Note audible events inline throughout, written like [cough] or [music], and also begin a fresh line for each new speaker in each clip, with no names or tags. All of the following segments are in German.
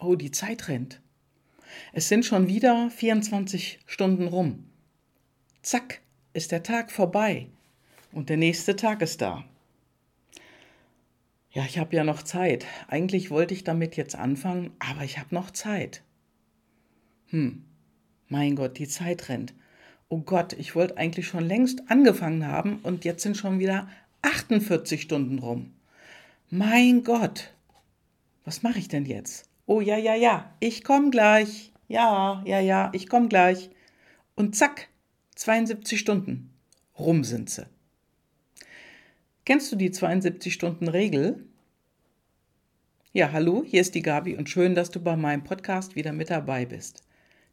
Oh, die Zeit rennt. Es sind schon wieder 24 Stunden rum. Zack, ist der Tag vorbei und der nächste Tag ist da. Ja, ich habe ja noch Zeit. Eigentlich wollte ich damit jetzt anfangen, aber ich habe noch Zeit. Hm, mein Gott, die Zeit rennt. Oh Gott, ich wollte eigentlich schon längst angefangen haben und jetzt sind schon wieder 48 Stunden rum. Mein Gott, was mache ich denn jetzt? Oh ja, ja, ja, ich komme gleich. Ja, ja, ja, ich komme gleich. Und zack, 72 Stunden. Rum sind sie. Kennst du die 72-Stunden-Regel? Ja, hallo, hier ist die Gabi und schön, dass du bei meinem Podcast wieder mit dabei bist.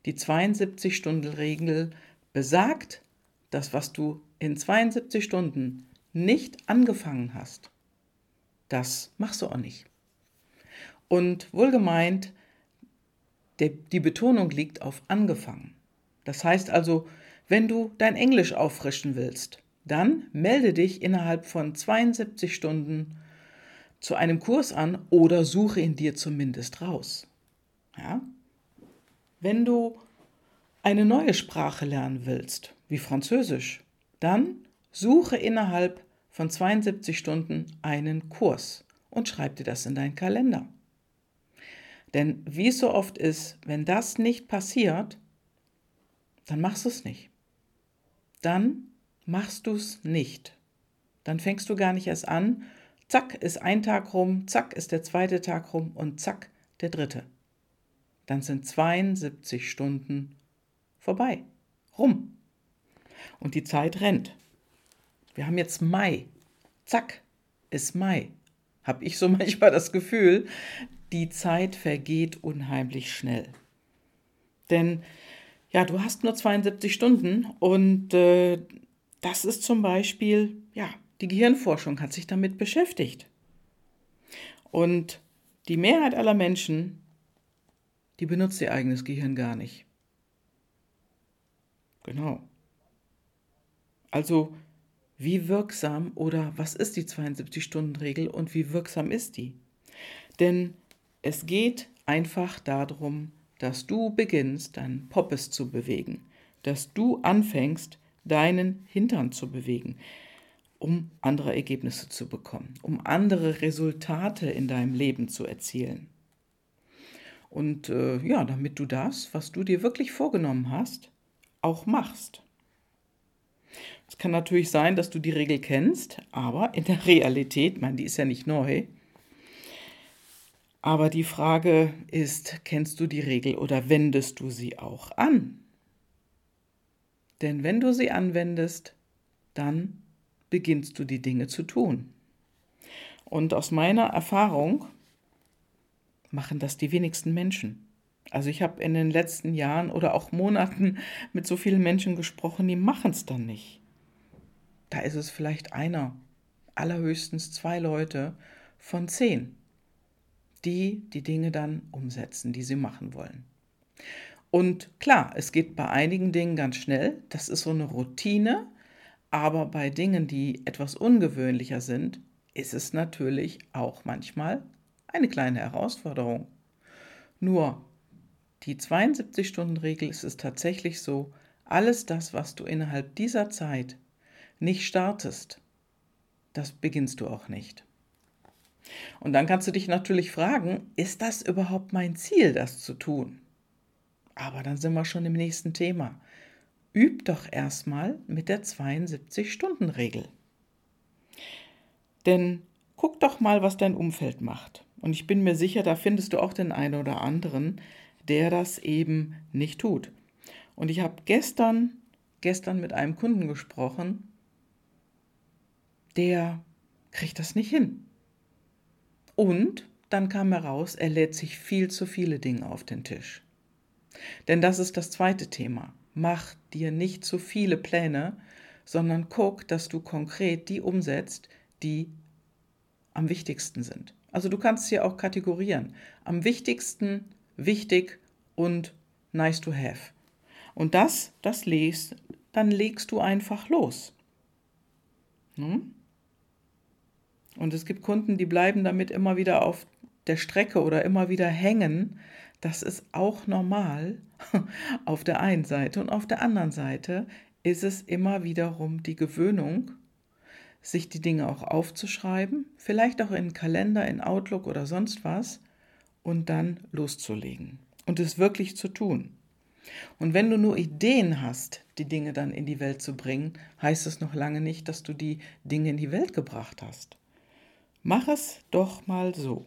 Die 72-Stunden-Regel besagt, dass was du in 72 Stunden nicht angefangen hast, das machst du auch nicht. Und wohlgemeint, die Betonung liegt auf angefangen. Das heißt also, wenn du dein Englisch auffrischen willst, dann melde dich innerhalb von 72 Stunden zu einem Kurs an oder suche ihn dir zumindest raus. Ja? Wenn du eine neue Sprache lernen willst, wie Französisch, dann suche innerhalb von 72 Stunden einen Kurs und schreib dir das in deinen Kalender. Denn wie es so oft ist, wenn das nicht passiert, dann machst du es nicht. Dann machst du es nicht. Dann fängst du gar nicht erst an. Zack, ist ein Tag rum, zack, ist der zweite Tag rum und zack, der dritte. Dann sind 72 Stunden vorbei. Rum. Und die Zeit rennt. Wir haben jetzt Mai. Zack, ist Mai. Habe ich so [laughs] manchmal das Gefühl, die Zeit vergeht unheimlich schnell. Denn ja, du hast nur 72 Stunden und äh, das ist zum Beispiel, ja, die Gehirnforschung hat sich damit beschäftigt. Und die Mehrheit aller Menschen, die benutzt ihr eigenes Gehirn gar nicht. Genau. Also, wie wirksam oder was ist die 72-Stunden-Regel und wie wirksam ist die? Denn es geht einfach darum, dass du beginnst, deinen Poppes zu bewegen, dass du anfängst, deinen Hintern zu bewegen, um andere Ergebnisse zu bekommen, um andere Resultate in deinem Leben zu erzielen. Und äh, ja, damit du das, was du dir wirklich vorgenommen hast, auch machst. Es kann natürlich sein, dass du die Regel kennst, aber in der Realität, man, die ist ja nicht neu. Aber die Frage ist, kennst du die Regel oder wendest du sie auch an? Denn wenn du sie anwendest, dann beginnst du die Dinge zu tun. Und aus meiner Erfahrung machen das die wenigsten Menschen. Also ich habe in den letzten Jahren oder auch Monaten mit so vielen Menschen gesprochen, die machen es dann nicht. Da ist es vielleicht einer, allerhöchstens zwei Leute von zehn, die die Dinge dann umsetzen, die sie machen wollen. Und klar, es geht bei einigen Dingen ganz schnell, das ist so eine Routine, aber bei Dingen, die etwas ungewöhnlicher sind, ist es natürlich auch manchmal eine kleine Herausforderung. Nur die 72-Stunden-Regel ist es tatsächlich so, alles das, was du innerhalb dieser Zeit nicht startest, das beginnst du auch nicht. Und dann kannst du dich natürlich fragen, ist das überhaupt mein Ziel, das zu tun? Aber dann sind wir schon im nächsten Thema. Üb doch erstmal mit der 72-Stunden-Regel. Denn guck doch mal, was dein Umfeld macht. Und ich bin mir sicher, da findest du auch den einen oder anderen, der das eben nicht tut. Und ich habe gestern, gestern mit einem Kunden gesprochen, der kriegt das nicht hin. Und dann kam heraus, er lädt sich viel zu viele Dinge auf den Tisch. Denn das ist das zweite Thema. Mach dir nicht zu viele Pläne, sondern guck, dass du konkret die umsetzt, die am wichtigsten sind. Also du kannst sie auch kategorieren. Am wichtigsten, wichtig und nice to have. Und das, das legst, dann legst du einfach los. Hm? Und es gibt Kunden, die bleiben damit immer wieder auf der Strecke oder immer wieder hängen, das ist auch normal [laughs] auf der einen Seite. Und auf der anderen Seite ist es immer wiederum die Gewöhnung, sich die Dinge auch aufzuschreiben, vielleicht auch in Kalender, in Outlook oder sonst was, und dann loszulegen und es wirklich zu tun. Und wenn du nur Ideen hast, die Dinge dann in die Welt zu bringen, heißt es noch lange nicht, dass du die Dinge in die Welt gebracht hast. Mach es doch mal so.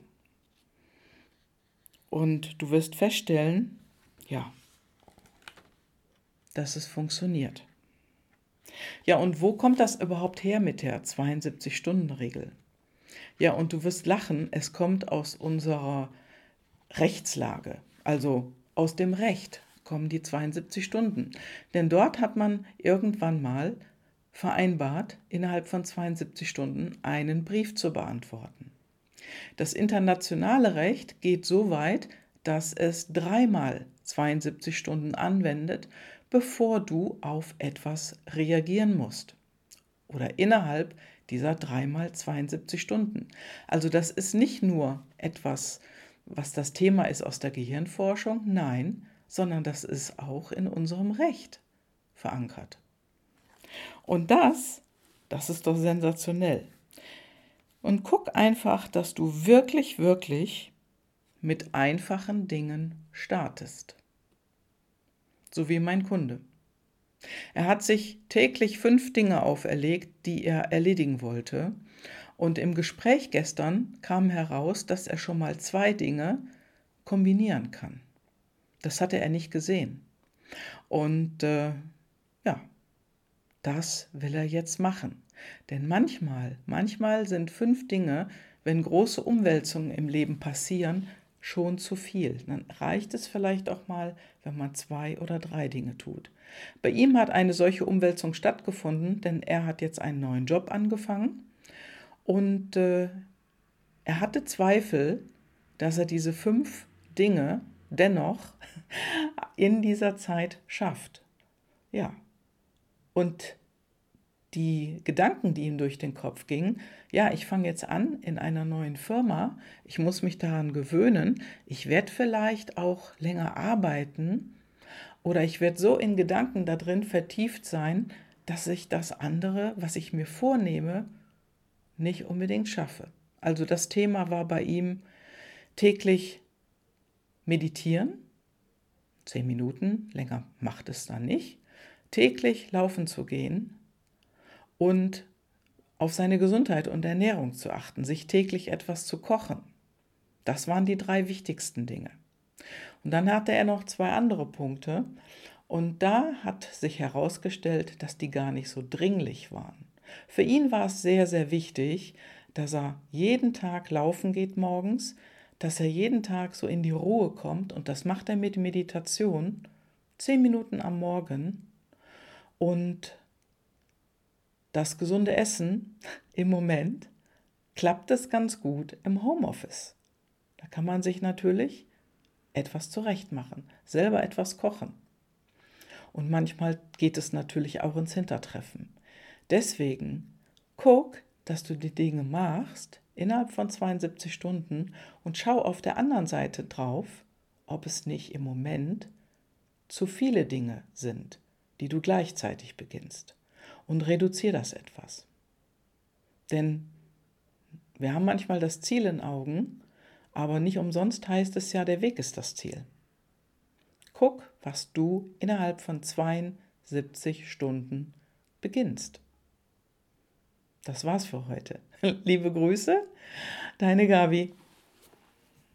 Und du wirst feststellen, ja, dass es funktioniert. Ja, und wo kommt das überhaupt her mit der 72-Stunden-Regel? Ja, und du wirst lachen, es kommt aus unserer Rechtslage, also aus dem Recht kommen die 72 Stunden. Denn dort hat man irgendwann mal vereinbart, innerhalb von 72 Stunden einen Brief zu beantworten. Das internationale Recht geht so weit, dass es dreimal 72 Stunden anwendet, bevor du auf etwas reagieren musst. Oder innerhalb dieser dreimal 72 Stunden. Also das ist nicht nur etwas, was das Thema ist aus der Gehirnforschung, nein, sondern das ist auch in unserem Recht verankert. Und das, das ist doch sensationell. Und guck einfach, dass du wirklich, wirklich mit einfachen Dingen startest. So wie mein Kunde. Er hat sich täglich fünf Dinge auferlegt, die er erledigen wollte. Und im Gespräch gestern kam heraus, dass er schon mal zwei Dinge kombinieren kann. Das hatte er nicht gesehen. Und äh, ja, das will er jetzt machen. Denn manchmal, manchmal sind fünf Dinge, wenn große Umwälzungen im Leben passieren, schon zu viel. Dann reicht es vielleicht auch mal, wenn man zwei oder drei Dinge tut. Bei ihm hat eine solche Umwälzung stattgefunden, denn er hat jetzt einen neuen Job angefangen und äh, er hatte Zweifel, dass er diese fünf Dinge dennoch [laughs] in dieser Zeit schafft. Ja. Und die Gedanken, die ihm durch den Kopf gingen, ja, ich fange jetzt an in einer neuen Firma, ich muss mich daran gewöhnen, ich werde vielleicht auch länger arbeiten oder ich werde so in Gedanken da drin vertieft sein, dass ich das andere, was ich mir vornehme, nicht unbedingt schaffe. Also das Thema war bei ihm täglich meditieren, zehn Minuten, länger macht es dann nicht, täglich laufen zu gehen und auf seine Gesundheit und Ernährung zu achten, sich täglich etwas zu kochen. Das waren die drei wichtigsten Dinge. Und dann hatte er noch zwei andere Punkte und da hat sich herausgestellt, dass die gar nicht so dringlich waren. Für ihn war es sehr, sehr wichtig, dass er jeden Tag laufen geht morgens, dass er jeden Tag so in die Ruhe kommt und das macht er mit Meditation, zehn Minuten am Morgen und das gesunde Essen im Moment klappt es ganz gut im Homeoffice. Da kann man sich natürlich etwas zurechtmachen, selber etwas kochen. Und manchmal geht es natürlich auch ins Hintertreffen. Deswegen guck, dass du die Dinge machst, innerhalb von 72 Stunden und schau auf der anderen Seite drauf, ob es nicht im Moment zu viele Dinge sind, die du gleichzeitig beginnst. Und reduziere das etwas. Denn wir haben manchmal das Ziel in Augen, aber nicht umsonst heißt es ja, der Weg ist das Ziel. Guck, was du innerhalb von 72 Stunden beginnst. Das war's für heute. [laughs] Liebe Grüße, deine Gabi.